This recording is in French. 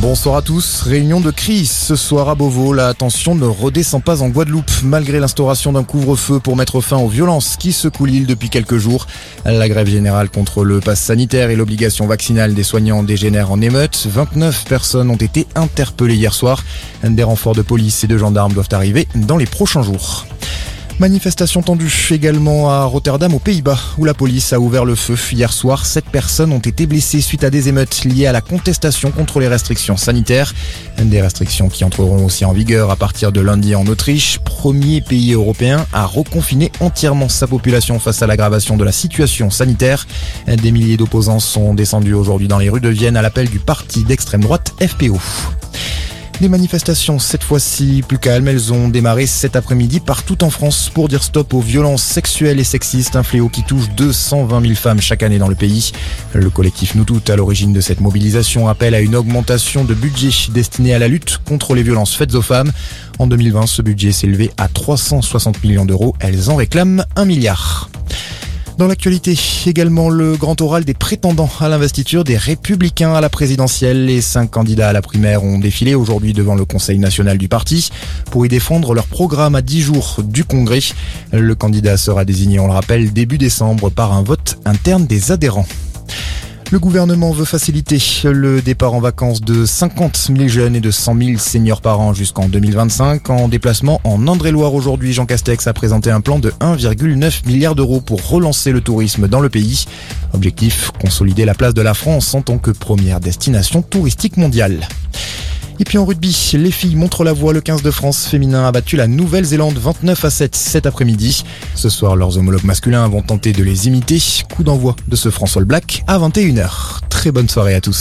Bonsoir à tous. Réunion de crise ce soir à Beauvau. La tension ne redescend pas en Guadeloupe malgré l'instauration d'un couvre-feu pour mettre fin aux violences qui secouent l'île depuis quelques jours. La grève générale contre le pass sanitaire et l'obligation vaccinale des soignants dégénère en émeute. 29 personnes ont été interpellées hier soir. Des renforts de police et de gendarmes doivent arriver dans les prochains jours. Manifestation tendue également à Rotterdam aux Pays-Bas où la police a ouvert le feu. Hier soir, sept personnes ont été blessées suite à des émeutes liées à la contestation contre les restrictions sanitaires. Des restrictions qui entreront aussi en vigueur à partir de lundi en Autriche, premier pays européen à reconfiner entièrement sa population face à l'aggravation de la situation sanitaire. Des milliers d'opposants sont descendus aujourd'hui dans les rues de Vienne à l'appel du parti d'extrême droite FPO. Des manifestations, cette fois-ci plus calmes, elles ont démarré cet après-midi partout en France pour dire stop aux violences sexuelles et sexistes, un fléau qui touche 220 000 femmes chaque année dans le pays. Le collectif Nous Toutes, à l'origine de cette mobilisation, appelle à une augmentation de budget destiné à la lutte contre les violences faites aux femmes. En 2020, ce budget s'est élevé à 360 millions d'euros. Elles en réclament un milliard. Dans l'actualité, également le grand oral des prétendants à l'investiture des républicains à la présidentielle. Les cinq candidats à la primaire ont défilé aujourd'hui devant le Conseil national du parti pour y défendre leur programme à 10 jours du Congrès. Le candidat sera désigné, on le rappelle, début décembre par un vote interne des adhérents. Le gouvernement veut faciliter le départ en vacances de 50 000 jeunes et de 100 000 seniors par an jusqu'en 2025. En déplacement en André-Loire aujourd'hui, Jean Castex a présenté un plan de 1,9 milliard d'euros pour relancer le tourisme dans le pays. Objectif, consolider la place de la France en tant que première destination touristique mondiale. Et puis en rugby, les filles montrent la voie. Le 15 de France féminin a battu la Nouvelle-Zélande 29 à 7 cet après-midi. Ce soir, leurs homologues masculins vont tenter de les imiter. Coup d'envoi de ce François Black à 21h. Très bonne soirée à tous.